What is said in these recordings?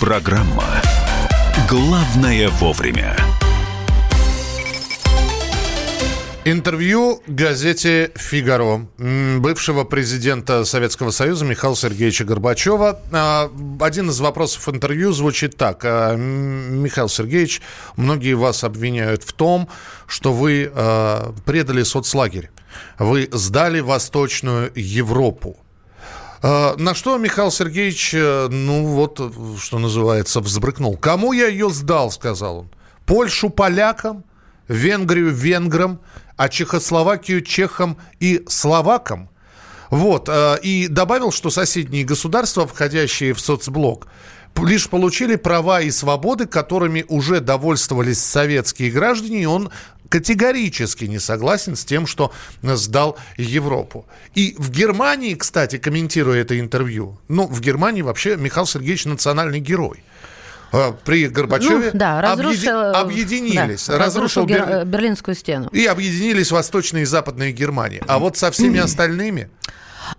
Программа «Главное вовремя». Интервью газете «Фигаро» бывшего президента Советского Союза Михаила Сергеевича Горбачева. А, один из вопросов интервью звучит так. А, Михаил Сергеевич, многие вас обвиняют в том, что вы а, предали соцлагерь. Вы сдали Восточную Европу. На что Михаил Сергеевич, э, ну вот, что называется, взбрыкнул. «Кому я ее сдал?» – сказал он. «Польшу полякам, Венгрию венграм, а Чехословакию чехам и словакам. Вот, э, и добавил, что соседние государства, входящие в соцблок, лишь получили права и свободы, которыми уже довольствовались советские граждане, и он категорически не согласен с тем, что сдал Европу. И в Германии, кстати, комментируя это интервью, ну, в Германии вообще Михаил Сергеевич национальный герой. Э, при Горбачеве ну, да, разрушил, объединились. Да, разрушил, Бер... Берлинскую стену. И объединились Восточная и Западная Германия. А вот со всеми остальными...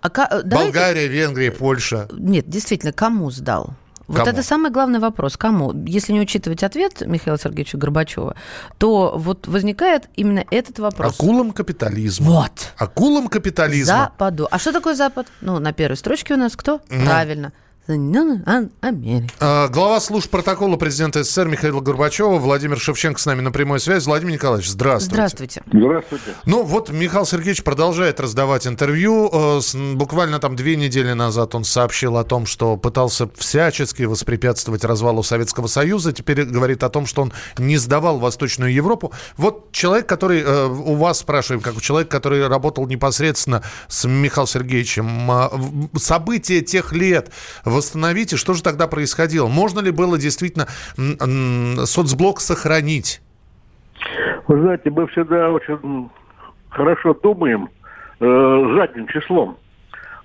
А, давайте... Болгария, Венгрия, Польша. Нет, действительно, кому сдал? Вот Кому? это самый главный вопрос. Кому? Если не учитывать ответ Михаила Сергеевича Горбачева, то вот возникает именно этот вопрос. Акулам капитализма. Вот. Акулам капитализма. Западу. А что такое Запад? Ну, на первой строчке у нас кто? Ну. Правильно. Соединенных Америк. А, глава служб протокола президента СССР Михаила Горбачева, Владимир Шевченко с нами на прямой связи. Владимир Николаевич, здравствуйте. Здравствуйте. Здравствуйте. Ну вот Михаил Сергеевич продолжает раздавать интервью. Э, буквально там две недели назад он сообщил о том, что пытался всячески воспрепятствовать развалу Советского Союза. Теперь говорит о том, что он не сдавал Восточную Европу. Вот человек, который э, у вас спрашиваем, как у человека, который работал непосредственно с Михаилом Сергеевичем, а, события тех лет восстановить, и что же тогда происходило? Можно ли было действительно соцблок сохранить? Вы знаете, мы всегда очень хорошо думаем э, задним числом.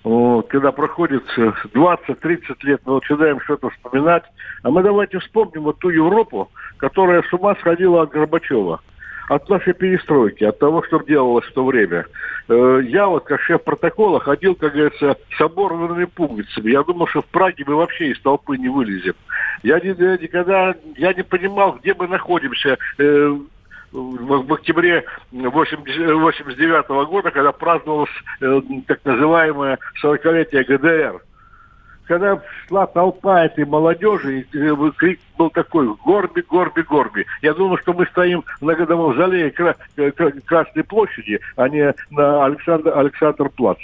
Вот, когда проходит 20-30 лет, мы начинаем что-то вспоминать. А мы давайте вспомним вот ту Европу, которая с ума сходила от Горбачева от нашей перестройки, от того, что делалось в то время. Э, я вот, как шеф протокола, ходил, как говорится, с оборванными пуговицами. Я думал, что в Праге мы вообще из толпы не вылезем. Я никогда я не понимал, где мы находимся э, в, октябре 89 года, когда праздновалось э, так называемое 40-летие ГДР когда шла толпа этой молодежи, и э, крик был такой «Горби, Горби, Горби». Я думаю, что мы стоим на годовом зале э, Красной площади, а не на Александр, Александр Плац.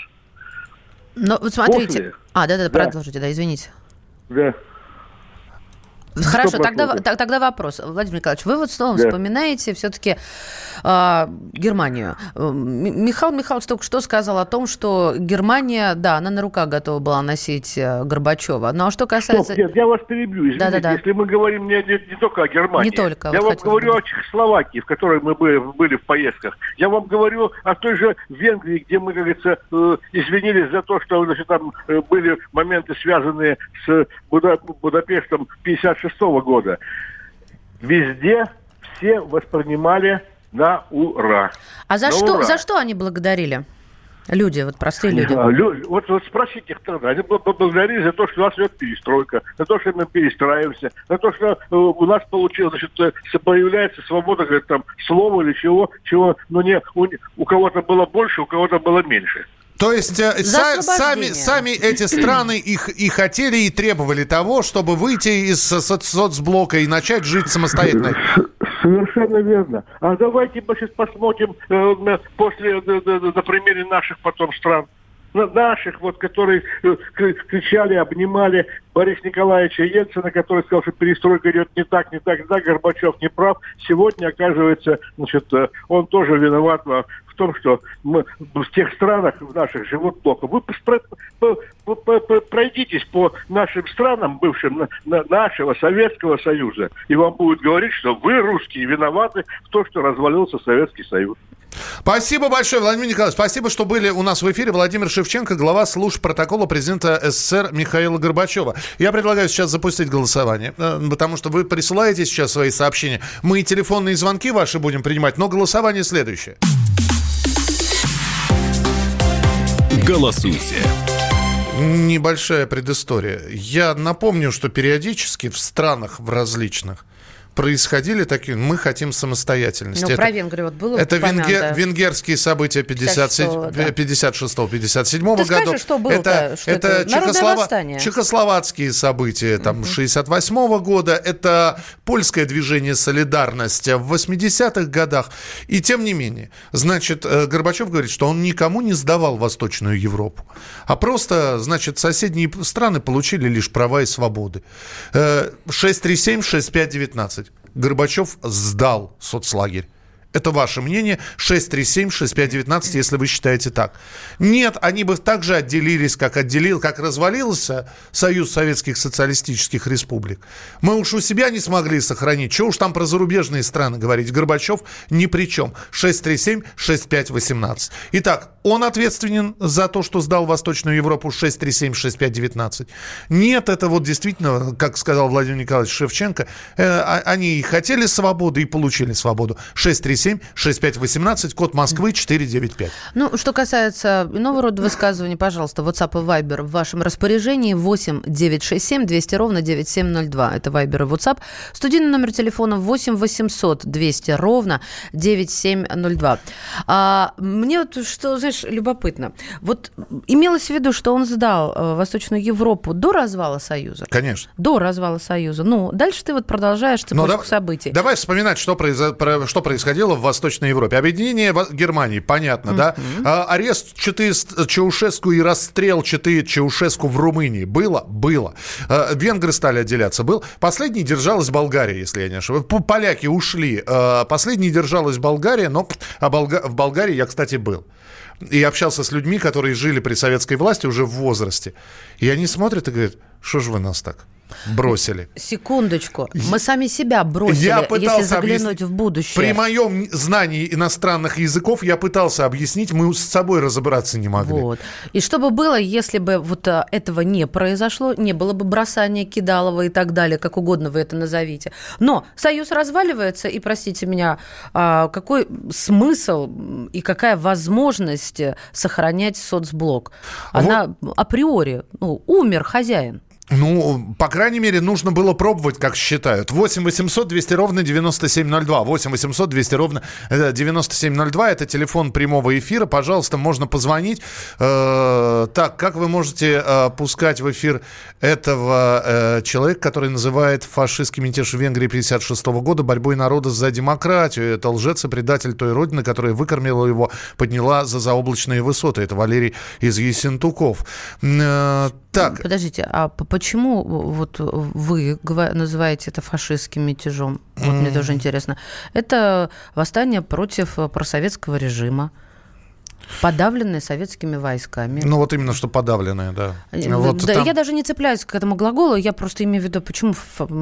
Но вот смотрите... После... А, да-да, продолжите, да, извините. Да. Хорошо, тогда, тогда вопрос. Владимир Николаевич, вы вот снова да. вспоминаете все-таки э, а, Германию. Михаил Михайлович только что сказал о том, что Германия, да, она на руках готова была носить э, Горбачева. Но ну, а что касается... Стоп, нет, я вас перебью, извините, да, да, да. если мы говорим не, не, не только о Германии. Не только. Я вот вам говорю сказать. о Чехословакии, в которой мы были, были в поездках. Я вам говорю о той же Венгрии, где мы, как говорится, э, извинились за то, что значит, там э, были моменты, связанные с Буда, Будапештом 56 1996 года, везде все воспринимали на ура. А за, что, ура. за что они благодарили? Люди, вот простые люди. люди вот, вот спросите их тогда. Они благодарили за то, что у нас идет перестройка, за то, что мы перестраиваемся, за то, что э, у нас получилось, значит, э, появляется свобода, говорит, там, слова или чего, чего, ну, не, у, у кого-то было больше, у кого-то было меньше. То есть э, са- сами, сами эти страны их и хотели, и требовали того, чтобы выйти из соц- соцблока и начать жить самостоятельно. Совершенно верно. А давайте мы сейчас посмотрим э, после, на, на примере наших потом стран наших, вот, которые э, кричали, обнимали Бориса Николаевича Ельцина, который сказал, что перестройка идет не так, не так, не так, Горбачев не прав. Сегодня, оказывается, значит, э, он тоже виноват в в том, что мы в тех странах, в наших живут плохо. Вы пройдитесь по нашим странам, бывшим нашего Советского Союза, и вам будут говорить, что вы, русские, виноваты в том, что развалился Советский Союз. Спасибо большое, Владимир Николаевич. Спасибо, что были у нас в эфире. Владимир Шевченко, глава служб протокола президента СССР Михаила Горбачева. Я предлагаю сейчас запустить голосование, э, потому что вы присылаете сейчас свои сообщения. Мы и телефонные звонки ваши будем принимать, но голосование следующее. Голосуйте. Небольшая предыстория. Я напомню, что периодически в странах в различных происходили такие, мы хотим самостоятельности. Ну, про Венгрию вот было Это венгер, венгерские события 56-57 да. года. Что было это, что это, это чехослова... чехословацкие события там, 68 -го года, это польское движение «Солидарность» в 80-х годах. И тем не менее, значит, э, Горбачев говорит, что он никому не сдавал Восточную Европу, а просто, значит, соседние страны получили лишь права и свободы. 637-6519. Горбачев сдал соцлагерь. Это ваше мнение. 637-6519, если вы считаете так. Нет, они бы также отделились, как отделил, как развалился Союз Советских Социалистических Республик. Мы уж у себя не смогли сохранить. Чего уж там про зарубежные страны говорить. Горбачев ни при чем. 637-6518. Итак, он ответственен за то, что сдал Восточную Европу 637-6519. Нет, это вот действительно, как сказал Владимир Николаевич Шевченко, э, а, они и хотели свободу, и получили свободу. 637-6518, код Москвы 495. Ну, что касается иного рода высказываний, пожалуйста, WhatsApp и Viber в вашем распоряжении 8 967 200 ровно 9702. Это Viber и WhatsApp. Студийный номер телефона 8 800 200 ровно 9702. А, мне вот что, знаешь, любопытно. Вот имелось в виду, что он сдал э, Восточную Европу до развала Союза? Конечно. До развала Союза. Ну, дальше ты вот продолжаешь цепочку ну, да, событий. Давай вспоминать, что, произо, про, что происходило в Восточной Европе. Объединение Германии, понятно, mm-hmm. да? А, арест Читы Чаушеску и расстрел Читы Чаушеску в Румынии. Было? Было. А, венгры стали отделяться. Был. Последний держалась Болгария, если я не ошибаюсь. Поляки ушли. А, последний держалась Болгария, но а Болга... в Болгарии я, кстати, был и общался с людьми, которые жили при советской власти уже в возрасте. И они смотрят и говорят, что же вы нас так? Бросили. Секундочку. Мы сами себя бросили, я пытался если заглянуть объяснить. в будущее. При моем знании иностранных языков я пытался объяснить, мы с собой разобраться не могли. Вот. И что бы было, если бы вот а, этого не произошло, не было бы бросания Кидалова и так далее, как угодно вы это назовите. Но Союз разваливается, и, простите меня, а, какой смысл и какая возможность сохранять соцблок? Она вот. априори, ну, умер хозяин. Ну, по крайней мере, нужно было пробовать, как считают. 8 800 200 ровно 9702. 8 800 200 ровно 9702. Это телефон прямого эфира. Пожалуйста, можно позвонить. Э, так, как вы можете э, пускать в эфир этого э, человека, который называет фашистский мятеж в Венгрии 56 года борьбой народа за демократию? Это лжец и предатель той родины, которая выкормила его, подняла за заоблачные высоты. Это Валерий из Есентуков. Э, так. Подождите, а почему вот вы называете это фашистским мятежом? Вот mm. мне тоже интересно. Это восстание против просоветского режима. Подавленные советскими войсками. Ну, вот именно, что подавленные, да. Э, вот да там... Я даже не цепляюсь к этому глаголу, я просто имею в виду, почему,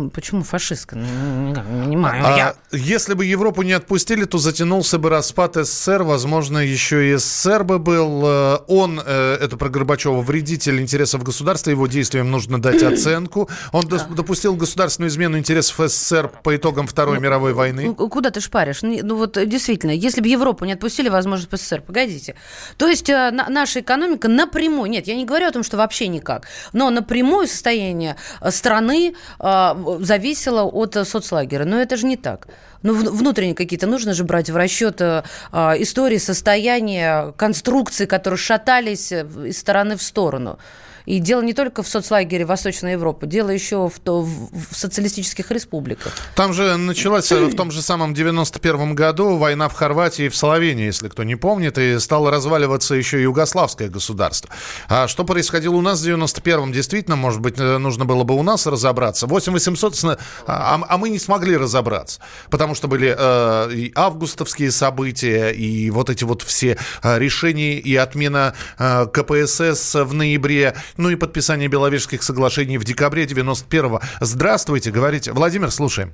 почему фашистка? Ну, не понимаю. А я... Если бы Европу не отпустили, то затянулся бы распад СССР, возможно, еще и СССР бы был. Э, он, э, это про Горбачева, вредитель интересов государства, его действиям нужно дать оценку. Он допустил государственную измену интересов СССР по итогам Второй ну, мировой войны. Куда ты шпаришь? Ну вот действительно, если бы Европу не отпустили, возможно, СССР. Погодите. То есть э, наша экономика напрямую, нет, я не говорю о том, что вообще никак, но напрямую состояние э, страны э, зависело от соцлагеря. Но это же не так. Ну, внутренние какие-то нужно же брать в расчет истории, состояния, конструкции, которые шатались из стороны в сторону. И дело не только в соцлагере Восточной Европы, дело еще в, то, в социалистических республиках. Там же началась в том же самом 91 году война в Хорватии и в Словении, если кто не помнит, и стало разваливаться еще югославское государство. А что происходило у нас в 91-м, действительно, может быть, э, нужно было бы у нас разобраться. 8 800, а, а, а мы не смогли разобраться, потому что были э, и августовские события, и вот эти вот все э, решения и отмена э, КПСС в ноябре, ну и подписание Беловежских соглашений в декабре 91-го. Здравствуйте, говорите. Владимир, слушаем.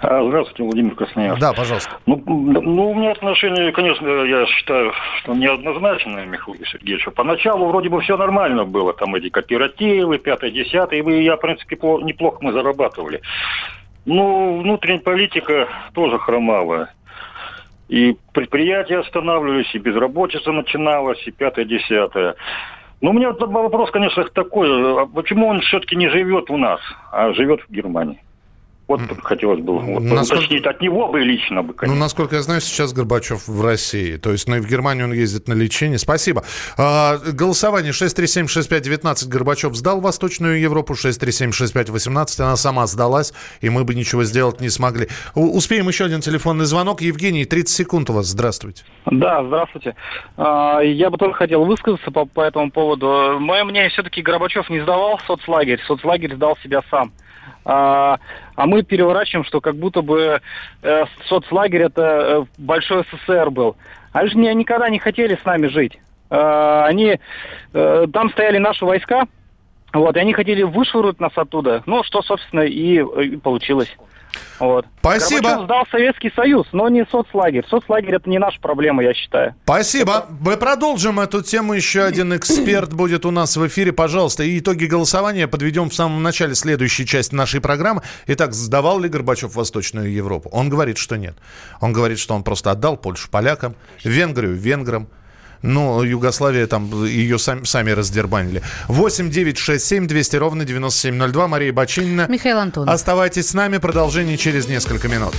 А, здравствуйте, Владимир Красноярск. Да, пожалуйста. Ну, ну, у меня отношение, конечно, я считаю, что неоднозначное, Михаил Сергеевич. Поначалу вроде бы все нормально было, там эти кооперативы, пятое, десятое, и я, в принципе, неплохо мы зарабатывали. Ну, внутренняя политика тоже хромала. И предприятия останавливались, и безработица начиналась, и пятое, десятое. Ну, у меня вопрос, конечно, такой. А почему он все-таки не живет у нас, а живет в Германии? Вот хотелось бы вот, насколько... уточнить от него бы лично бы, ну, конечно. Ну, насколько я знаю, сейчас Горбачев в России. То есть ну, и в Германию он ездит на лечение. Спасибо. А, голосование 637-6519. Горбачев сдал Восточную Европу. 637-6518. Она сама сдалась, и мы бы ничего сделать не смогли. У- успеем еще один телефонный звонок. Евгений, 30 секунд у вас. Здравствуйте. Да, здравствуйте. А, я бы тоже хотел высказаться по, по этому поводу. Мое мнение, все-таки Горбачев не сдавал соцлагерь. Соцлагерь сдал себя сам. А, а мы переворачиваем, что как будто бы э, соцлагерь это э, большой СССР был. Они же никогда не хотели с нами жить. Э, они, э, там стояли наши войска, вот, и они хотели вышвырнуть нас оттуда. Ну, что, собственно, и, и получилось. Вот. Спасибо. Горбачев сдал Советский Союз, но не соцлагерь. Соцлагерь это не наша проблема, я считаю. Спасибо. Мы продолжим эту тему. Еще один эксперт будет у нас в эфире. Пожалуйста, и итоги голосования подведем в самом начале следующей части нашей программы. Итак, сдавал ли Горбачев Восточную Европу? Он говорит, что нет. Он говорит, что он просто отдал Польшу полякам, Венгрию венграм, ну, Югославия там ее сами, сами раздербанили. 8 9 6 7 200 ровно 9702. Мария Бочинина. Михаил Антон. Оставайтесь с нами. Продолжение через несколько минут.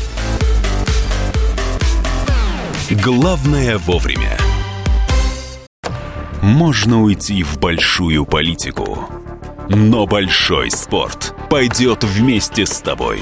Главное вовремя. Можно уйти в большую политику, но большой спорт пойдет вместе с тобой.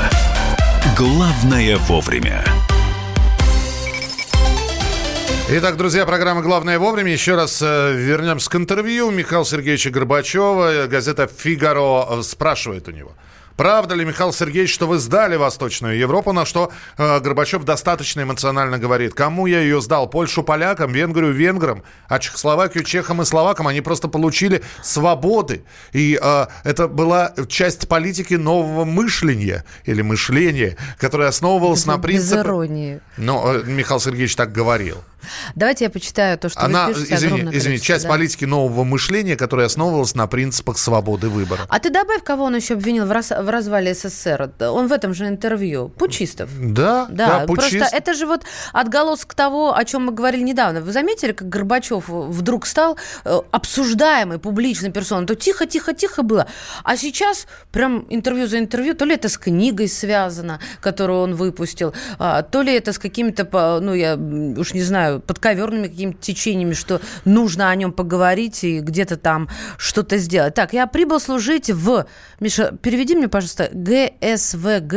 «Главное вовремя». Итак, друзья, программа «Главное вовремя». Еще раз э, вернемся к интервью Михаила Сергеевича Горбачева. Газета «Фигаро» э, спрашивает у него – Правда ли, Михаил Сергеевич, что вы сдали Восточную Европу, на что э, Горбачев достаточно эмоционально говорит? Кому я ее сдал? Польшу полякам, Венгрию венграм, а Чехословакию чехам и словакам? Они просто получили свободы. И э, это была часть политики нового мышления или мышления, которое основывалось на принципе... Без иронии. Но э, Михаил Сергеевич так говорил. Давайте я почитаю то, что Она, вы пишете. Извини, извини часть да? политики нового мышления, которая основывалась на принципах свободы выбора. А ты добавь, кого он еще обвинил в, раз, в развале СССР. Он в этом же интервью. Пучистов. Да, да, да Пучист. Просто это же вот отголоск того, о чем мы говорили недавно. Вы заметили, как Горбачев вдруг стал э, обсуждаемой публичной персоной? То тихо, тихо, тихо было. А сейчас прям интервью за интервью, то ли это с книгой связано, которую он выпустил, а, то ли это с какими-то, ну, я уж не знаю, подковерными какими-то течениями, что нужно о нем поговорить и где-то там что-то сделать. Так, я прибыл служить в... Миша, переведи мне, пожалуйста, ГСВГ.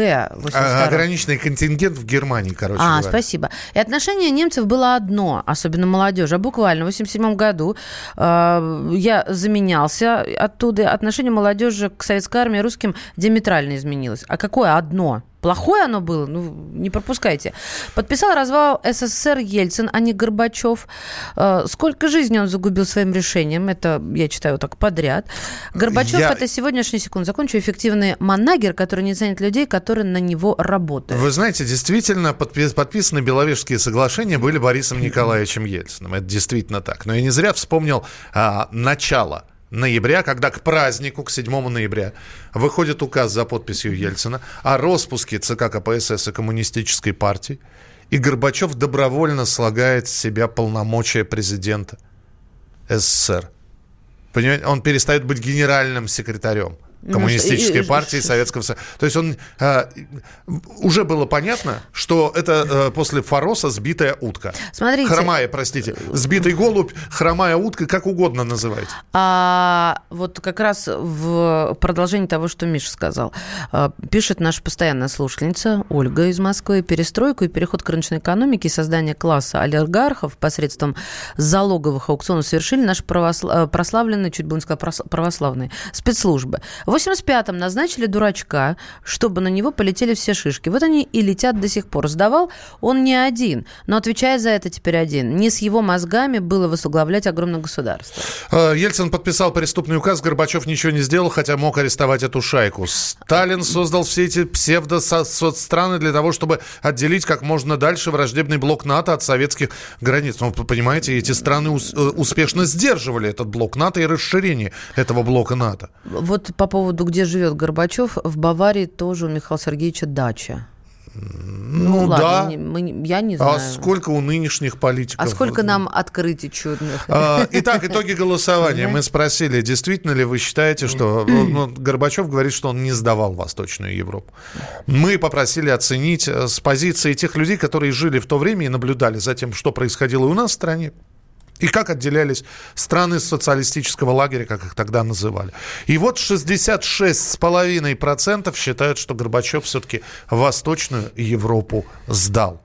А, ограниченный контингент в Германии, короче А, говоря. спасибо. И отношение немцев было одно, особенно молодежи. А буквально в 87 году э, я заменялся оттуда. Отношение молодежи к советской армии русским диаметрально изменилось. А какое одно? Плохое оно было, ну, не пропускайте. Подписал развал СССР Ельцин, а не Горбачев. Э, сколько жизни он загубил своим решением? Это я читаю так подряд. Горбачев я... это сегодняшний секунд. Закончу эффективный манагер, который не ценит людей, которые на него работают. Вы знаете, действительно, подписаны Беловежские соглашения были Борисом Николаевичем Ельциным. Это действительно так. Но я не зря вспомнил а, начало ноября, когда к празднику, к 7 ноября, выходит указ за подписью Ельцина о распуске ЦК КПСС и Коммунистической партии, и Горбачев добровольно слагает с себя полномочия президента СССР. Понимаете, он перестает быть генеральным секретарем. Коммунистической ну, партии Советского Союза. То есть он э, уже было понятно, что это э, после Фороса сбитая утка. Смотрите. Хромая, простите. Сбитый голубь, хромая утка, как угодно называйте. А вот как раз в продолжении того, что Миша сказал, э, пишет наша постоянная слушательница Ольга из Москвы. Перестройку и переход к рыночной экономике и создание класса олигархов посредством залоговых аукционов совершили наши православ... Прославленные, чуть было не сказала, православные спецслужбы. В 85-м назначили дурачка, чтобы на него полетели все шишки. Вот они и летят до сих пор. Сдавал он не один, но отвечает за это теперь один. Не с его мозгами было возглавлять огромное государство. Э, Ельцин подписал преступный указ, Горбачев ничего не сделал, хотя мог арестовать эту шайку. Сталин создал все эти псевдо-соцстраны для того, чтобы отделить как можно дальше враждебный блок НАТО от советских границ. Ну, понимаете, эти страны э, успешно сдерживали этот блок НАТО и расширение этого блока НАТО. Вот по поводу поводу, где живет Горбачев, в Баварии тоже у Михаила Сергеевича дача. Ну, ну ладно, да. Не, мы, я не а знаю. А сколько у нынешних политиков? А сколько нам открытий чудных? А, итак, итоги голосования. Мы спросили, действительно ли вы считаете, что ну, Горбачев говорит, что он не сдавал Восточную Европу. Мы попросили оценить э, с позиции тех людей, которые жили в то время и наблюдали за тем, что происходило у нас в стране. И как отделялись страны социалистического лагеря, как их тогда называли. И вот 66,5% считают, что Горбачев все-таки Восточную Европу сдал.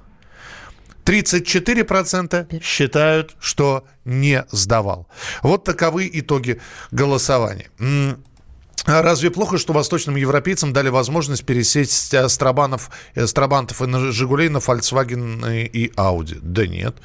34% считают, что не сдавал. Вот таковы итоги голосования. А разве плохо, что восточным европейцам дали возможность пересесть с Трабанов, э, с Трабантов и на «Жигулей» на Volkswagen и Audi? Да нет.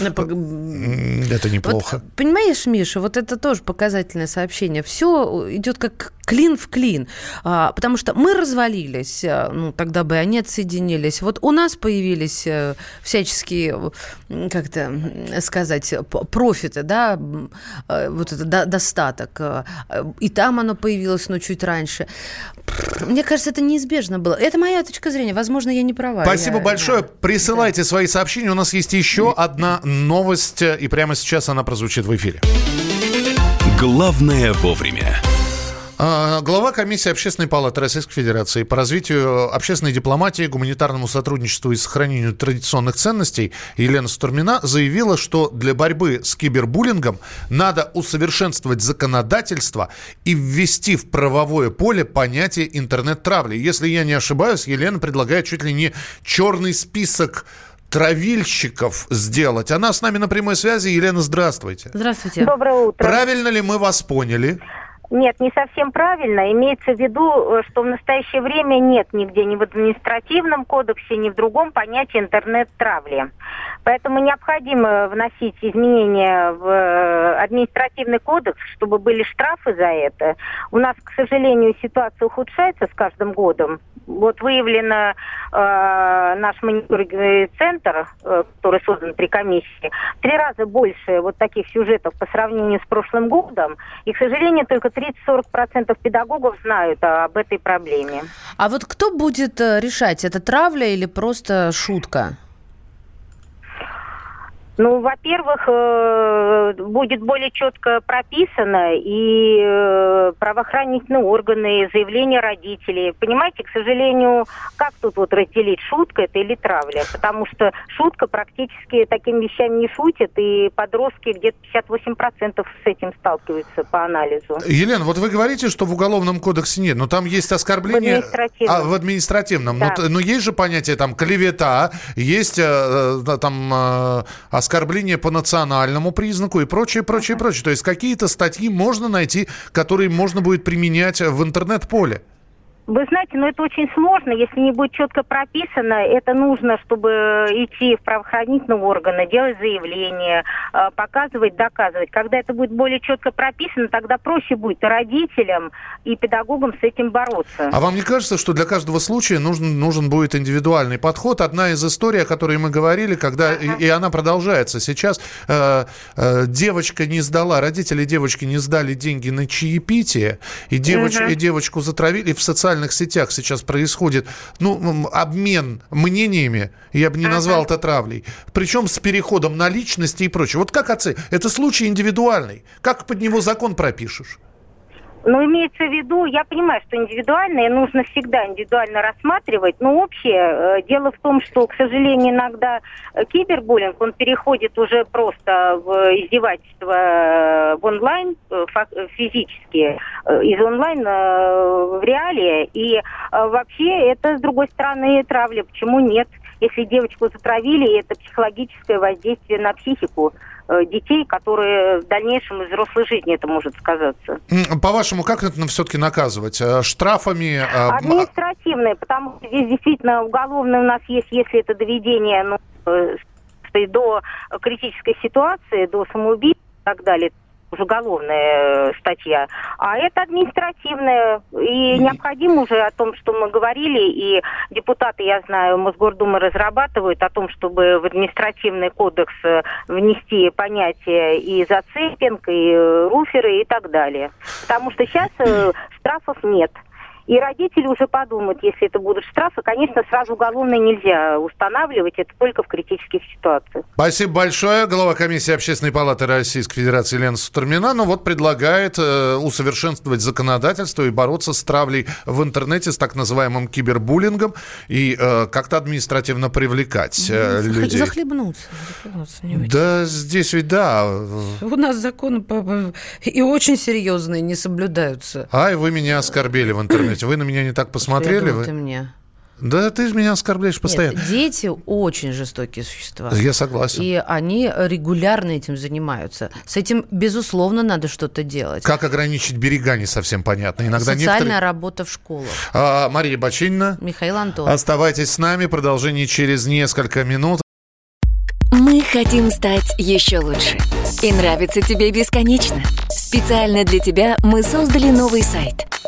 Но... Это неплохо. Вот, понимаешь, Миша, вот это тоже показательное сообщение. Все идет как клин в клин. А, потому что мы развалились, э, ну, тогда бы они отсоединились. Вот у нас появились э, всяческие, как это сказать, профиты, да, вот это достаток. И там оно появилось но чуть раньше. Мне кажется, это неизбежно было. Это моя точка зрения. Возможно, я не права. Спасибо я, большое. Да. Присылайте да. свои сообщения. У нас есть еще одна новость, и прямо сейчас она прозвучит в эфире. Главное вовремя. А, глава комиссии Общественной палаты Российской Федерации по развитию общественной дипломатии, гуманитарному сотрудничеству и сохранению традиционных ценностей Елена Стурмина заявила, что для борьбы с кибербуллингом надо усовершенствовать законодательство и ввести в правовое поле понятие интернет-травли. Если я не ошибаюсь, Елена предлагает чуть ли не черный список травильщиков сделать. Она с нами на прямой связи. Елена, здравствуйте. Здравствуйте. Доброе утро. Правильно ли мы вас поняли? Нет, не совсем правильно. Имеется в виду, э, что в настоящее время нет нигде ни в административном кодексе, ни в другом понятия интернет-травли. Поэтому необходимо вносить изменения в э, административный кодекс, чтобы были штрафы за это. У нас, к сожалению, ситуация ухудшается с каждым годом. Вот выявлено э, наш мониторинговый центр, э, который создан при комиссии, три раза больше вот таких сюжетов по сравнению с прошлым годом. И, к сожалению, только 30-40% педагогов знают об этой проблеме. А вот кто будет э, решать, это травля или просто шутка? Ну, во-первых, э, будет более четко прописано и э, правоохранительные органы, заявления родителей. Понимаете, к сожалению, как тут вот разделить, шутка это или травля? Потому что шутка практически такими вещами не шутит, и подростки где-то 58% с этим сталкиваются по анализу. Елена, вот вы говорите, что в Уголовном кодексе нет, но там есть оскорбление... В административном. А, в административном. Да. Но, но есть же понятие там клевета, есть э, там оскорбление по национальному признаку и прочее, прочее, прочее. То есть какие-то статьи можно найти, которые можно будет применять в интернет-поле. Вы знаете, но это очень сложно, если не будет четко прописано. Это нужно, чтобы идти в правоохранительные органы, делать заявление, э, показывать, доказывать. Когда это будет более четко прописано, тогда проще будет и родителям, и педагогам с этим бороться. А вам не кажется, что для каждого случая нужен, нужен будет индивидуальный подход? Одна из историй, о которой мы говорили, когда ага. и, и она продолжается сейчас, э, э, девочка не сдала, родители девочки не сдали деньги на чаепитие, и, девоч, ага. и девочку затравили в социальном социальных сетях сейчас происходит, ну, обмен мнениями, я бы не назвал это травлей, причем с переходом на личности и прочее. Вот как отцы? Это случай индивидуальный. Как под него закон пропишешь? Но имеется в виду, я понимаю, что индивидуальное нужно всегда индивидуально рассматривать, но общее э, дело в том, что, к сожалению, иногда э, кибербуллинг, он переходит уже просто в издевательство э, в онлайн, физически, из онлайн в реалии. И вообще это, с другой стороны, травля. Почему нет? Если девочку затравили, это психологическое воздействие на психику. Э, детей, которые в дальнейшем из взрослой жизни это может сказаться. По-вашему, как это все-таки наказывать? Э, штрафами? Э, Административные, потому что здесь действительно уголовное у нас есть, если это доведение ну, до критической ситуации, до самоубийства и так далее, уже уголовная э, статья, а это административная. И необходимо уже о том, что мы говорили, и депутаты, я знаю, Мосгордумы разрабатывают о том, чтобы в административный кодекс э, внести понятие и зацепинг, и э, руферы и так далее. Потому что сейчас штрафов нет. И родители уже подумают, если это будут штрафы, конечно, сразу уголовное нельзя устанавливать, это только в критических ситуациях. Спасибо большое. Глава комиссии Общественной палаты Российской Федерации Лена Сутормина, ну вот предлагает э, усовершенствовать законодательство и бороться с травлей в интернете, с так называемым кибербуллингом и э, как-то административно привлекать э, ну, людей. Захлебнуться. захлебнуться да, здесь ведь да. У нас законы и очень серьезные не соблюдаются. Ай, вы меня оскорбили в интернете Слушайте, вы на меня не так посмотрели. Я вы... ты мне. Да, ты меня оскорбляешь постоянно. Нет, дети очень жестокие существа. Я согласен. И они регулярно этим занимаются. С этим, безусловно, надо что-то делать. Как ограничить берега, не совсем понятно. Иногда Социальная некоторые... работа в школах. А, Мария Бочинина. Михаил Антон. Оставайтесь с нами. Продолжение через несколько минут. Мы хотим стать еще лучше. И нравится тебе бесконечно. Специально для тебя мы создали новый сайт –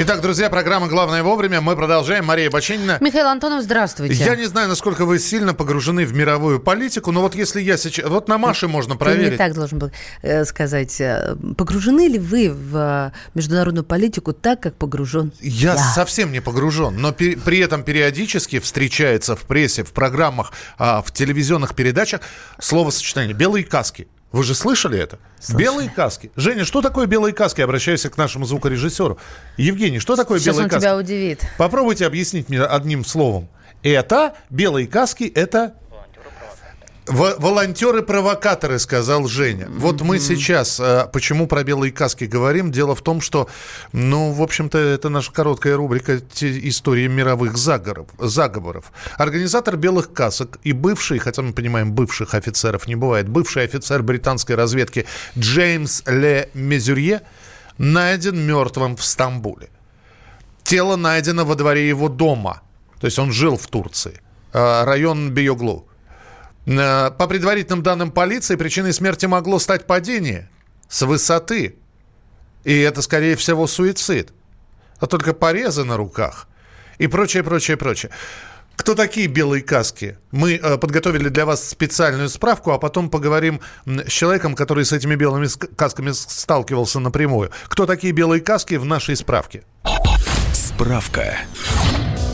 Итак, друзья, программа «Главное вовремя». Мы продолжаем. Мария Бочинина. Михаил Антонов, здравствуйте. Я не знаю, насколько вы сильно погружены в мировую политику, но вот если я сейчас... Вот на Маше можно проверить. Ты не так должен был э, сказать. Э, погружены ли вы в международную политику так, как погружен я? Я совсем не погружен, но при, при этом периодически встречается в прессе, в программах, а, в телевизионных передачах словосочетание «белые каски». Вы же слышали это? Слышали. Белые каски. Женя, что такое белые каски? Обращаюсь к нашему звукорежиссеру. Евгений, что такое Сейчас белые он каски? тебя удивит. Попробуйте объяснить мне одним словом. Это белые каски, это Волонтеры-провокаторы, сказал Женя. Вот мы сейчас, э, почему про белые каски говорим, дело в том, что, ну, в общем-то, это наша короткая рубрика истории мировых заговоров. заговоров. Организатор белых касок и бывший, хотя мы понимаем, бывших офицеров не бывает, бывший офицер британской разведки Джеймс Ле Мезюрье найден мертвым в Стамбуле. Тело найдено во дворе его дома. То есть он жил в Турции. Э, район Биоглу. Э, по предварительным данным полиции, причиной смерти могло стать падение с высоты. И это, скорее всего, суицид. А только порезы на руках. И прочее, прочее, прочее. Кто такие белые каски? Мы э, подготовили для вас специальную справку, а потом поговорим с человеком, который с этими белыми касками сталкивался напрямую. Кто такие белые каски в нашей справке? Справка.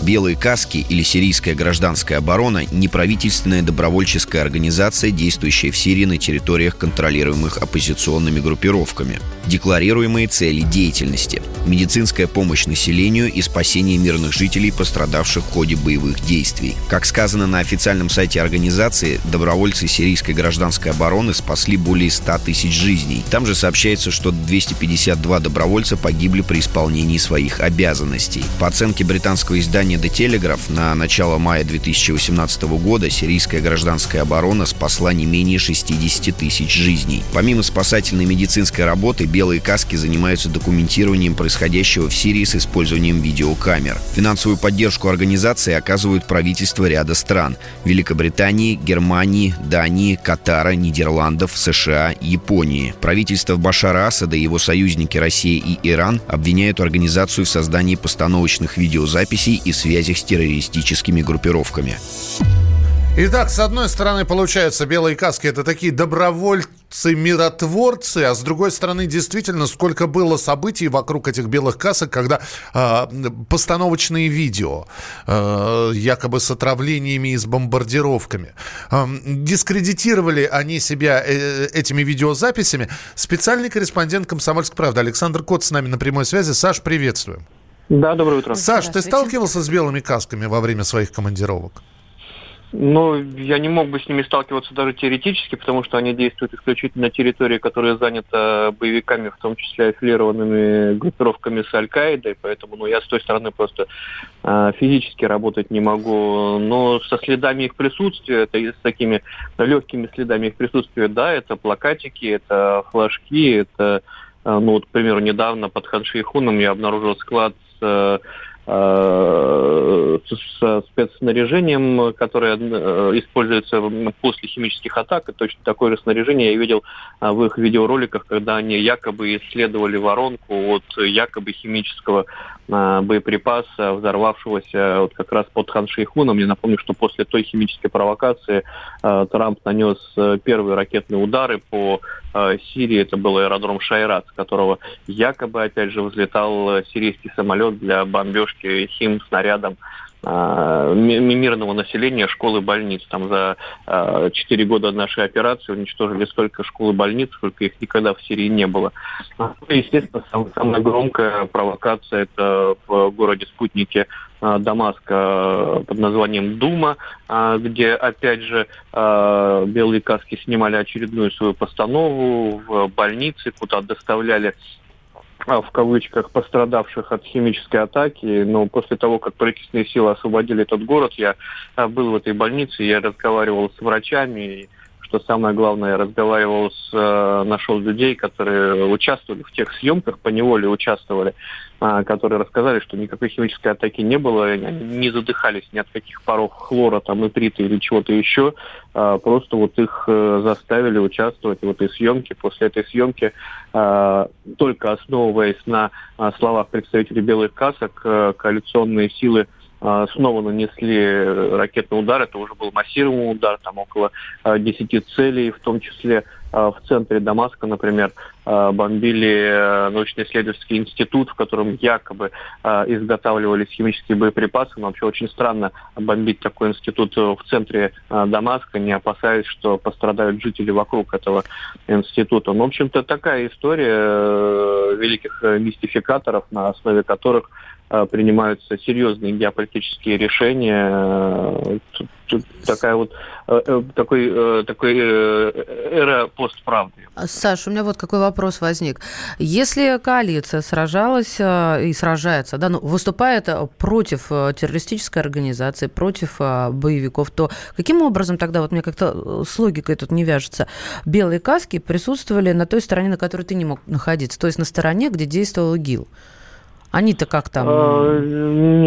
Белые каски или сирийская гражданская оборона – неправительственная добровольческая организация, действующая в Сирии на территориях, контролируемых оппозиционными группировками. Декларируемые цели деятельности – медицинская помощь населению и спасение мирных жителей, пострадавших в ходе боевых действий. Как сказано на официальном сайте организации, добровольцы сирийской гражданской обороны спасли более 100 тысяч жизней. Там же сообщается, что 252 добровольца погибли при исполнении своих обязанностей. По оценке британского издания The Telegraph, на начало мая 2018 года сирийская гражданская оборона спасла не менее 60 тысяч жизней. Помимо спасательной медицинской работы, белые каски занимаются документированием происходящего в Сирии с использованием видеокамер. Финансовую поддержку организации оказывают правительства ряда стран – Великобритании, Германии, Дании, Катара, Нидерландов, США, Японии. Правительство Башара Асада и его союзники Россия и Иран обвиняют организацию в создании постановочных видеозаписей и связях с террористическими группировками. Итак, с одной стороны, получается, белые каски это такие добровольцы-миротворцы, а с другой стороны, действительно, сколько было событий вокруг этих белых касок, когда э, постановочные видео, э, якобы с отравлениями и с бомбардировками, э, дискредитировали они себя э, этими видеозаписями. Специальный корреспондент «Комсомольской правды» Александр Кот с нами на прямой связи. Саш, приветствуем. Да, доброе утро. Саш, ты сталкивался с белыми касками во время своих командировок? Ну, я не мог бы с ними сталкиваться даже теоретически, потому что они действуют исключительно на территории, которая занята боевиками, в том числе аффилированными группировками с Аль-Каидой, поэтому ну, я с той стороны просто э, физически работать не могу. Но со следами их присутствия, это с такими легкими следами их присутствия, да, это плакатики, это флажки, это, э, ну вот, к примеру, недавно под Ханшейхуном я обнаружил склад с э, со спецснаряжением, которое э, используется после химических атак. И точно такое же снаряжение я видел э, в их видеороликах, когда они якобы исследовали воронку от якобы химического боеприпаса, взорвавшегося вот как раз под Хан-Шейхуном. Я напомню, что после той химической провокации Трамп нанес первые ракетные удары по Сирии. Это был аэродром Шайрат, с которого якобы, опять же, взлетал сирийский самолет для бомбежки поддержки хим снарядом а, мирного населения, школы, больниц. Там за а, четыре года нашей операции уничтожили столько школ и больниц, сколько их никогда в Сирии не было. Ну, естественно, самая громкая провокация это в городе Спутнике а, Дамаска под названием Дума, где, опять же, белые каски снимали очередную свою постанову в больнице, куда доставляли в кавычках, пострадавших от химической атаки. Но после того, как правительственные силы освободили этот город, я а, был в этой больнице, я разговаривал с врачами, что самое главное, я разговаривал с, э, нашел людей, которые участвовали в тех съемках, по неволе участвовали, э, которые рассказали, что никакой химической атаки не было, они не задыхались ни от каких паров хлора, там, нитрита или чего-то еще, э, просто вот их э, заставили участвовать в этой съемке. После этой съемки, э, только основываясь на словах представителей белых касок, э, коалиционные силы а, снова нанесли ракетный удар. Это уже был массированный удар, там около 10 а, целей, в том числе а, в центре Дамаска, например, бомбили научно-исследовательский институт, в котором якобы изготавливались химические боеприпасы. Но вообще очень странно бомбить такой институт в центре Дамаска, не опасаясь, что пострадают жители вокруг этого института. Ну, в общем-то, такая история э, великих мистификаторов, на основе которых Э, принимаются серьезные геополитические решения. Тут такая вот э, э, такой, такой эра постправды. Саша, у меня вот какой вопрос возник. Если коалиция сражалась и сражается, да, ну, выступает против террористической организации, против боевиков, то каким образом тогда, вот мне как-то с логикой тут не вяжется, белые каски присутствовали на той стороне, на которой ты не мог находиться, то есть на стороне, где действовал ИГИЛ? Они-то как там?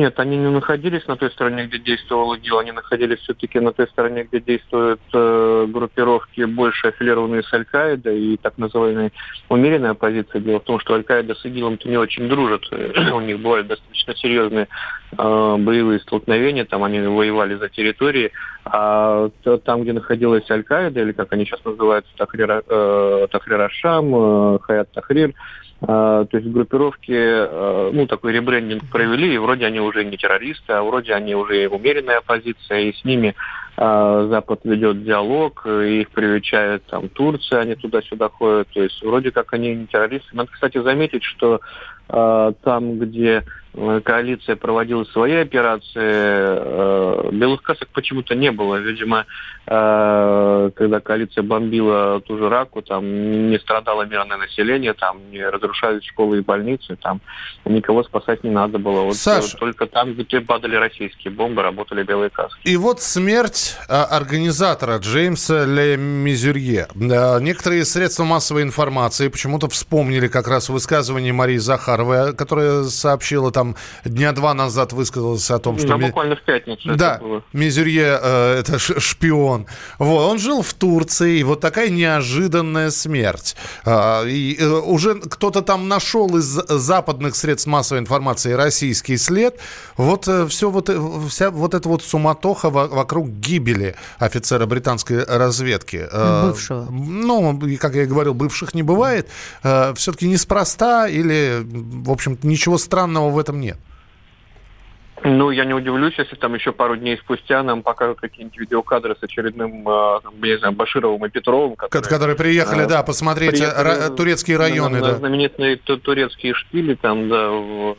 Нет, они не находились на той стороне, где действовал ИГИЛ, они находились все-таки на той стороне, где действуют э, группировки, больше аффилированные с Аль-Каидой и так называемая умеренная оппозиция. Дело в том, что Аль-Каида с ИГИЛом-то не очень дружат. У них бывали достаточно серьезные э, боевые столкновения, там они воевали за территории, а там, где находилась Аль-Каида, или как они сейчас называются, Тахрир, э, Тахрир Ашам, э, Хаят Тахрир, А, то есть группировки, а, ну, такой ребрендинг провели, и вроде они уже не террористы, а вроде они уже умеренная оппозиция, и с ними Запад ведет диалог, их привечает там Турция, они туда-сюда ходят, то есть вроде как они не террористы. Надо, кстати, заметить, что там, где Э, коалиция проводила свои операции, э, белых касок почему-то не было. Видимо, э, когда коалиция бомбила ту же Раку, там не страдало мирное население, там не разрушались школы и больницы, там никого спасать не надо было. Вот Саш, только там, где падали российские бомбы, работали белые каски. И вот смерть организатора Джеймса Ле Мизюрье. Некоторые средства массовой информации почему-то вспомнили как раз высказывание Марии Захаровой, которая сообщила там дня два назад высказался о том, что... Да, буквально в пятницу Да, Мизюрье э, это шпион. Вот, он жил в Турции, и вот такая неожиданная смерть. Э, и э, уже кто-то там нашел из западных средств массовой информации российский след. Вот э, все вот, э, вся вот эта вот суматоха вокруг гибели офицера британской разведки. Э, Бывшего. Ну, как я и говорил, бывших не бывает. Э, все-таки неспроста или, в общем ничего странного в этом нет. Ну, я не удивлюсь, если там еще пару дней спустя нам покажут какие-нибудь видеокадры с очередным, а, я не знаю, Башировым и Петровым. Которые, которые приехали, да, посмотреть приехали, турецкие районы. На, да. Знаменитые турецкие штили там, да, в,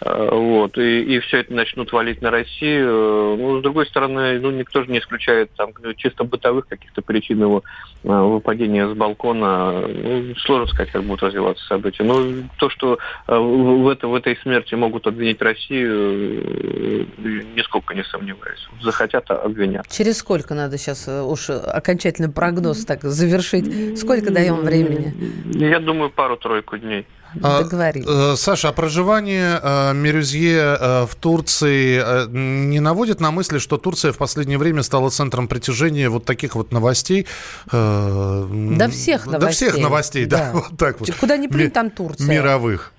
вот, и, и все это начнут валить на Россию. Ну, с другой стороны, ну, никто же не исключает там чисто бытовых каких-то причин его а, выпадения с балкона. Ну, сложно сказать, как будут развиваться события. Но то, что в, это, в этой смерти могут обвинить Россию, нисколько не сомневаюсь. Захотят обвинят. Через сколько надо сейчас э, уж окончательный прогноз так завершить? Сколько даем времени? Я думаю, пару-тройку дней. А, Договорились. А, Саша, а проживание а, Мерюзье а, в Турции не наводит на мысли, что Турция в последнее время стала центром притяжения вот таких вот новостей? До всех новостей. До всех новостей, да, да вот так вот. Куда ни плюнь, там Турция. Мировых.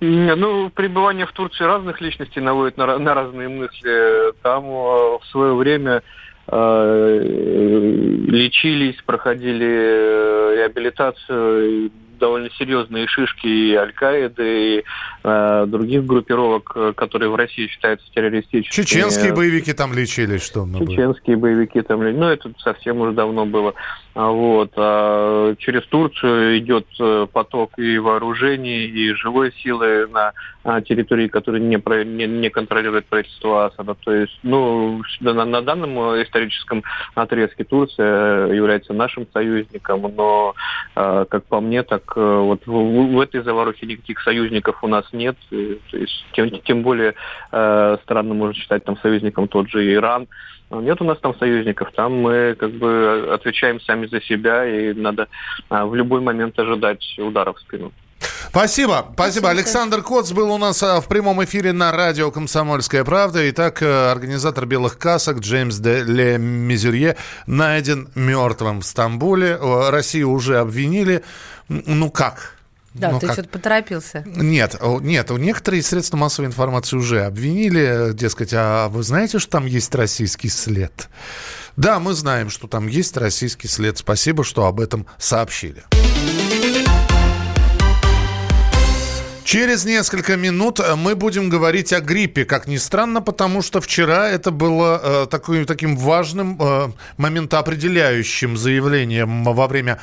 Ну, пребывание в Турции разных личностей наводит на, на разные мысли. Там в свое время лечились, проходили реабилитацию довольно серьезные шишки и Аль-Каиды, и э, других группировок, э, которые в России считаются террористическими. Чеченские боевики там лечились, что? Чеченские боевики там лечились. Ну, это совсем уже давно было. А вот. А через Турцию идет э, поток и вооружений, и живой силы на а, территории, которые не, не, не контролирует правительство Асада. То есть, ну, на, на данном историческом отрезке Турция является нашим союзником, но, как по мне, так вот в, в этой заварухе никаких союзников у нас нет. То есть, тем, тем более странно можно считать там союзником тот же Иран. Нет у нас там союзников, там мы как бы отвечаем сами за себя, и надо а, в любой момент ожидать удара в спину. Спасибо, спасибо. Александр Коц был у нас а, в прямом эфире на радио «Комсомольская правда». Итак, э, организатор «Белых касок» Джеймс де Ле Мизюрье найден мертвым в Стамбуле. Россию уже обвинили. Ну как? Да, ну, ты как? что-то поторопился. Нет, нет, некоторые средства массовой информации уже обвинили, дескать, а вы знаете, что там есть российский след? Да, мы знаем, что там есть российский след. Спасибо, что об этом сообщили. Через несколько минут э, мы будем говорить о гриппе, как ни странно, потому что вчера это было э, такой, таким важным, э, моментоопределяющим заявлением во время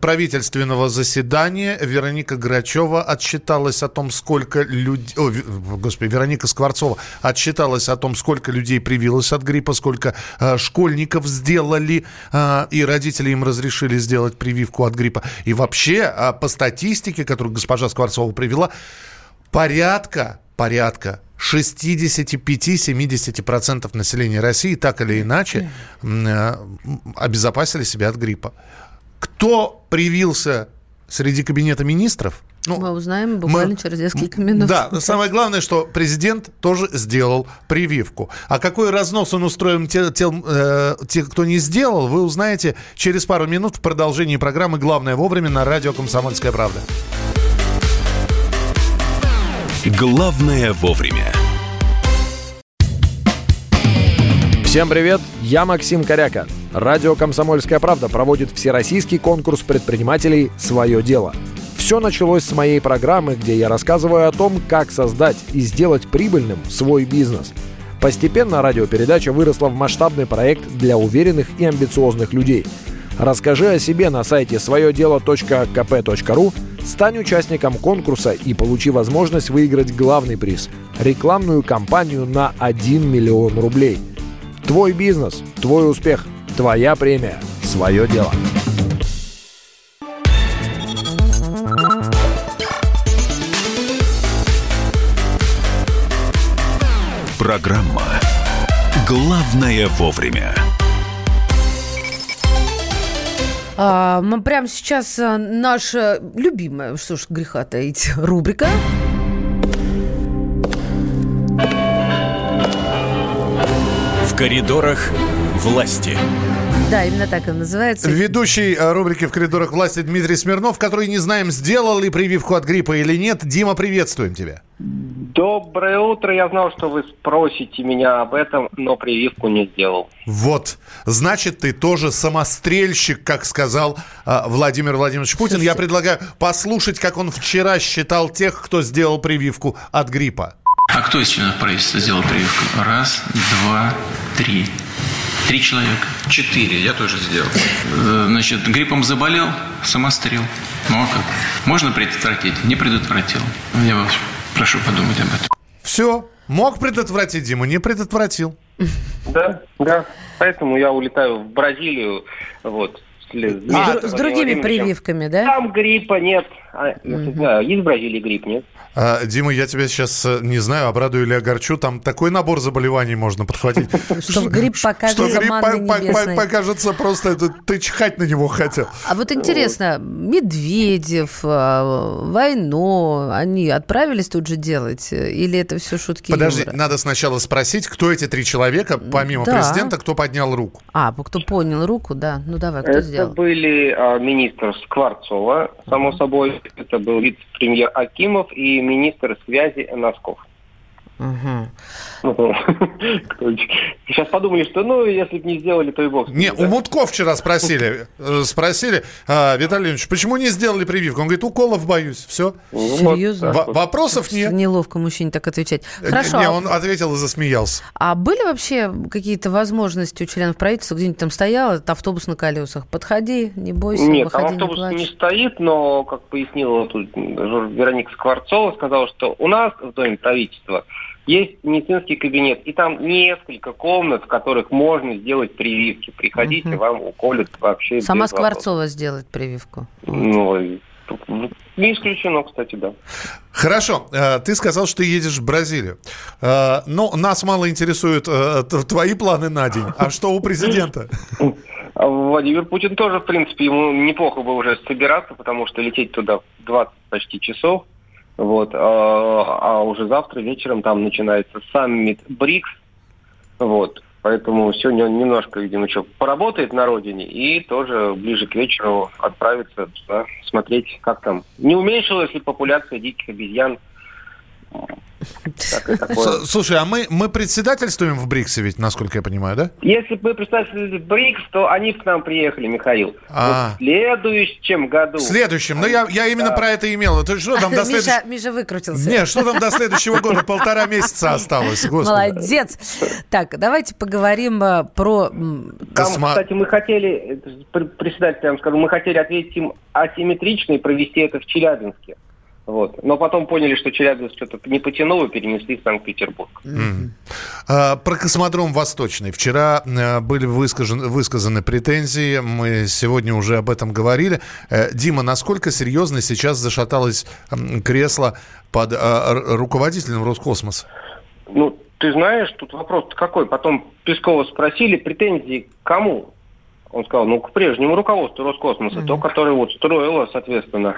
правительственного заседания. Вероника Грачева отчиталась о том, сколько людей... О, господи, Вероника Скворцова отчиталась о том, сколько людей привилось от гриппа, сколько э, школьников сделали, э, и родители им разрешили сделать прививку от гриппа. И вообще, э, по статистике, которую госпожа Скворцова привела, порядка, порядка 65-70% населения России так или иначе э, обезопасили себя от гриппа. Кто привился среди кабинета министров? Ну, мы узнаем буквально мы, через несколько минут. Да, самое главное, что президент тоже сделал прививку. А какой разнос он устроил тем, тем, э, тех, кто не сделал, вы узнаете через пару минут в продолжении программы «Главное вовремя» на радио «Комсомольская правда». Главное вовремя. Всем привет, я Максим Коряка. Радио «Комсомольская правда» проводит всероссийский конкурс предпринимателей «Свое дело». Все началось с моей программы, где я рассказываю о том, как создать и сделать прибыльным свой бизнес. Постепенно радиопередача выросла в масштабный проект для уверенных и амбициозных людей. Расскажи о себе на сайте своедело.кп.ру, стань участником конкурса и получи возможность выиграть главный приз – рекламную кампанию на 1 миллион рублей. Твой бизнес, твой успех, твоя премия, свое дело. Программа «Главное вовремя». А, прямо сейчас а, наша любимая, что ж греха таить, рубрика. В коридорах власти. Да, именно так и называется. Ведущий э, рубрики «В коридорах власти» Дмитрий Смирнов, который не знаем, сделал ли прививку от гриппа или нет. Дима, приветствуем тебя. Доброе утро. Я знал, что вы спросите меня об этом, но прививку не сделал. Вот. Значит, ты тоже самострельщик, как сказал э, Владимир Владимирович Путин. Я предлагаю послушать, как он вчера считал тех, кто сделал прививку от гриппа. А кто из членов правительства сделал прививку? Раз, два, три. Три человека. Четыре, я тоже сделал. Э, значит, гриппом заболел, самострел. Ну а как? Можно предотвратить? Не предотвратил. Я вас прошу подумать об этом. Все. Мог предотвратить, Дима, не предотвратил. Да, да. Поэтому я улетаю в Бразилию, вот, а, с, с другими прививками, да? Там гриппа нет. А, угу. знаю, есть в Бразилии грипп, нет? А, Дима, я тебя сейчас, э, не знаю, обрадую или огорчу. Там такой набор заболеваний можно подхватить. Что грипп покажется Что грипп покажется просто, ты чихать на него хотел. А вот интересно, Медведев, э, Войну, они отправились тут же делать? Или это все шутки Подожди, надо сначала спросить, кто эти три человека, помимо президента, кто поднял руку? А, кто поднял руку, да. Ну давай, кто сделал? Это были а, министр Скворцова, само собой, это был вице-премьер Акимов и министр связи Носков. Угу. Сейчас подумали, что ну, если бы не сделали, то и бог. Не, у Мутков вчера спросили, э, спросили, а, Виталий Ильич, почему не сделали прививку? Он говорит, уколов боюсь, все. Ну, Серьезно? Вопросов нет. Неловко мужчине так отвечать. Э, Хорошо. Не, он ответил и засмеялся. А были вообще какие-то возможности у членов правительства, где-нибудь там стоял этот автобус на колесах? Подходи, не бойся, Нет, выходи, там автобус не, не стоит, но, как пояснила тут Вероника Скворцова, сказала, что у нас в Доме правительства есть медицинский кабинет, и там несколько комнат, в которых можно сделать прививки. Приходите, угу. вам уколют вообще Сама Скворцова вопросов. сделает прививку. Ну, не исключено, кстати, да. Хорошо, э, ты сказал, что ты едешь в Бразилию. Э, но нас мало интересуют э, твои планы на день. А что у президента? Владимир Путин тоже, в принципе, ему неплохо бы уже собираться, потому что лететь туда 20 почти часов. Вот. А, а уже завтра вечером там начинается саммит БРИКС. Вот. Поэтому сегодня он немножко, видимо, еще поработает на родине и тоже ближе к вечеру отправится туда смотреть, как там. Не уменьшилась ли популяция диких обезьян Слушай, а мы, мы председательствуем в БРИКСе ведь, насколько я понимаю, да? Если бы мы председательствовали в БРИКС, то они к нам приехали, Михаил. А. В следующем году. В следующем. Ну, я, я именно да. про это имел. Это что там до следующего... Миша, Миша выкрутился. Не, что там до следующего года? Полтора месяца осталось. Господи. Молодец. Так, давайте поговорим э, про... Там, кстати, мы хотели, председатель, я вам скажу, мы хотели ответить им асимметрично и провести это в Челябинске. Вот. Но потом поняли, что Челябинск что-то не потянул и перенесли в Санкт-Петербург. Mm. А, про космодром Восточный. Вчера а, были выскажены, высказаны претензии. Мы сегодня уже об этом говорили. А, Дима, насколько серьезно сейчас зашаталось кресло под а, руководителем Роскосмоса? Ну, ты знаешь, тут вопрос какой. Потом Пескова спросили, претензии к кому? Он сказал, ну, к прежнему руководству Роскосмоса, mm-hmm. то, которое вот строило, соответственно,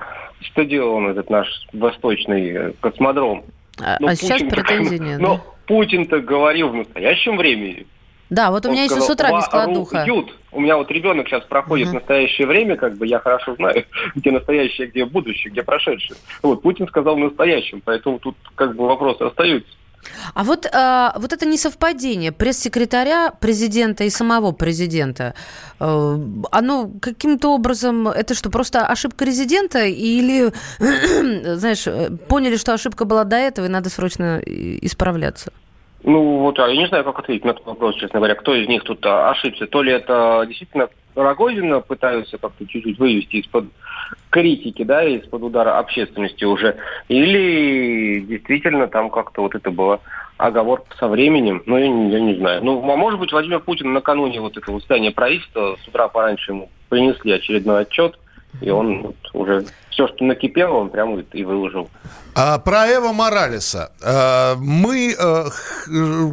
стадион этот наш восточный э, космодром. А, ну, а сейчас претензий нет. Но да? Путин-то говорил в настоящем времени. Да, вот у меня еще с утра без складуха. У меня вот ребенок сейчас проходит угу. настоящее время, как бы я хорошо знаю, где настоящее, где будущее, где прошедшее. Вот Путин сказал в настоящем, поэтому тут как бы вопросы остаются. А вот, а, вот это несовпадение пресс-секретаря президента и самого президента, э, оно каким-то образом, это что, просто ошибка резидента или, знаешь, поняли, что ошибка была до этого и надо срочно исправляться? Ну, вот, а я не знаю, как ответить на этот вопрос, честно говоря. Кто из них тут ошибся? То ли это действительно Рогозина пытаются как-то чуть-чуть вывести из-под критики, да, из-под удара общественности уже, или действительно там как-то вот это было оговорка со временем, ну, я, я не знаю. Ну, а может быть, Владимир Путин накануне вот этого здания правительства с утра пораньше ему принесли очередной отчет, и он вот уже все, что накипело, он прямо и выложил. А, про Эва Моралеса. А, мы а,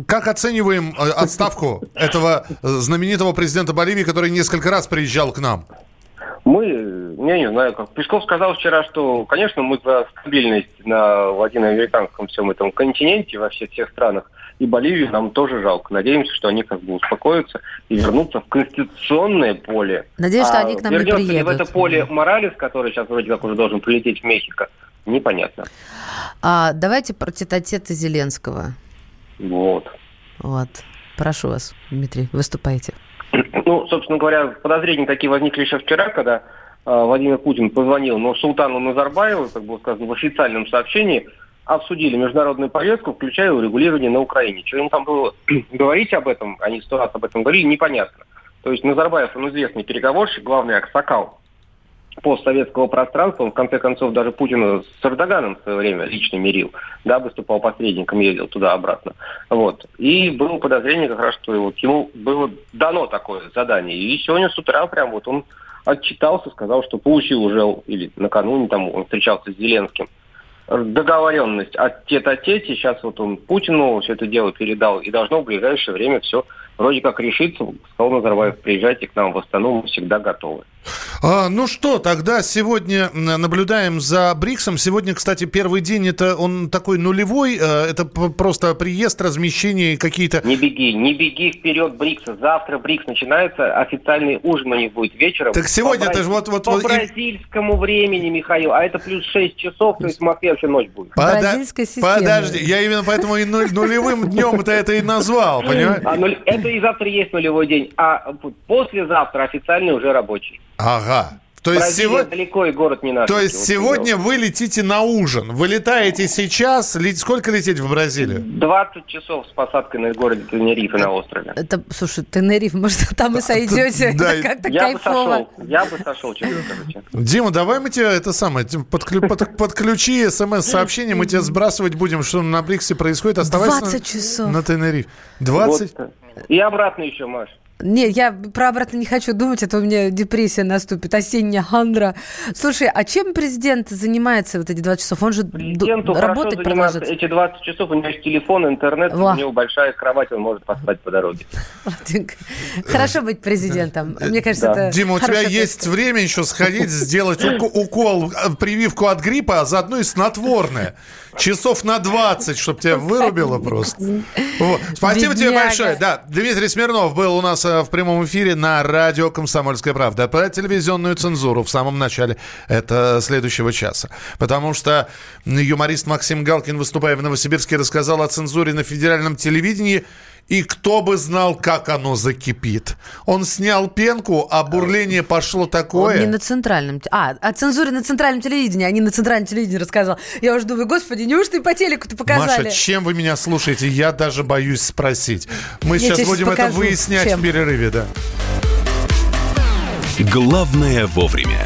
как оцениваем э, отставку этого знаменитого президента Боливии, который несколько раз приезжал к нам? Мы, я не знаю, как Песков сказал вчера, что, конечно, мы за стабильность на латиноамериканском всем этом континенте, во всех тех странах, и Боливию нам тоже жалко. Надеемся, что они как бы успокоятся и вернутся в конституционное поле. Надеюсь, а что они к нам не приедут. ли в это поле Моралес, который сейчас вроде как уже должен прилететь в Мехико, непонятно. А, давайте про тет-а-тета Зеленского. Вот. Вот. Прошу вас, Дмитрий, выступайте. Ну, собственно говоря, подозрения такие возникли еще вчера, когда э, Владимир Путин позвонил но Султану Назарбаеву, как было сказано в официальном сообщении, обсудили международную повестку, включая урегулирование на Украине. Что им там было говорить об этом, они сто раз об этом говорили, непонятно. То есть Назарбаев, он известный переговорщик, главный аксакал постсоветского пространства. Он, в конце концов, даже Путина с Эрдоганом в свое время лично мирил. Да, выступал посредником, ездил туда-обратно. Вот. И было подозрение как раз, что вот ему было дано такое задание. И сегодня с утра прям вот он отчитался, сказал, что получил уже, или накануне там он встречался с Зеленским, договоренность от тет-а-тете. Сейчас вот он Путину все это дело передал, и должно в ближайшее время все вроде как решится. Сказал Назарбаев, приезжайте к нам в Астану, мы всегда готовы. А, ну что, тогда сегодня наблюдаем за БРИКСом. Сегодня, кстати, первый день, это он такой нулевой, э, это просто приезд, размещение какие-то... Не беги, не беги вперед БРИКСа. Завтра БРИКС начинается, официальный ужин у них будет вечером. Так сегодня это же вот... вот по бразильскому времени, Михаил, а это плюс 6 часов, то есть в Москве вообще ночь будет. Пода... Подожди, я именно поэтому и нулевым днем это это и назвал, понимаешь? А, нуль... Это и завтра есть нулевой день, а послезавтра официальный уже рабочий. Ага. То есть сегодня далеко и город не наш. То есть сегодня вы летите на ужин. Вы летаете сейчас. Сколько лететь в Бразилию? 20 часов с посадкой на городе Тенерифе на острове. Это, слушай, Тенериф, может, там и сойдете. Да. Это как-то я кайфово. Бы сошел, я бы сошел, честно. Дима, давай мы тебе это самое, подключи смс-сообщение, мы тебе сбрасывать будем, что на Бриксе происходит. Оставайся 20 часов. На Тенерифе. 20? И обратно еще, Маш. Не, я про обратно не хочу думать, а то у меня депрессия наступит, осенняя хандра. Слушай, а чем президент занимается вот эти 20 часов? Он же Президенту работать продолжит. Эти 20 часов у него есть телефон, интернет, Во. у него большая кровать, он может поспать по дороге. Хорошо быть президентом. Мне кажется, это Дима, у тебя есть время еще сходить, сделать укол, э, прививку от гриппа, а заодно и снотворное. Часов на 20, чтобы тебя вырубило просто. Спасибо тебе большое. Да, Дмитрий Смирнов был у нас э, в прямом эфире на радио «Комсомольская правда». Про телевизионную цензуру в самом начале это следующего часа. Потому что юморист Максим Галкин, выступая в Новосибирске, рассказал о цензуре на федеральном телевидении – и кто бы знал, как оно закипит. Он снял пенку, а бурление пошло такое. Он не на центральном... А, о цензуре на центральном телевидении, а не на центральном телевидении рассказал. Я уже думаю, господи, неужто и по телеку-то показали? Маша, чем вы меня слушаете? Я даже боюсь спросить. Мы Я сейчас будем покажу. это выяснять чем? в перерыве, да. Главное вовремя.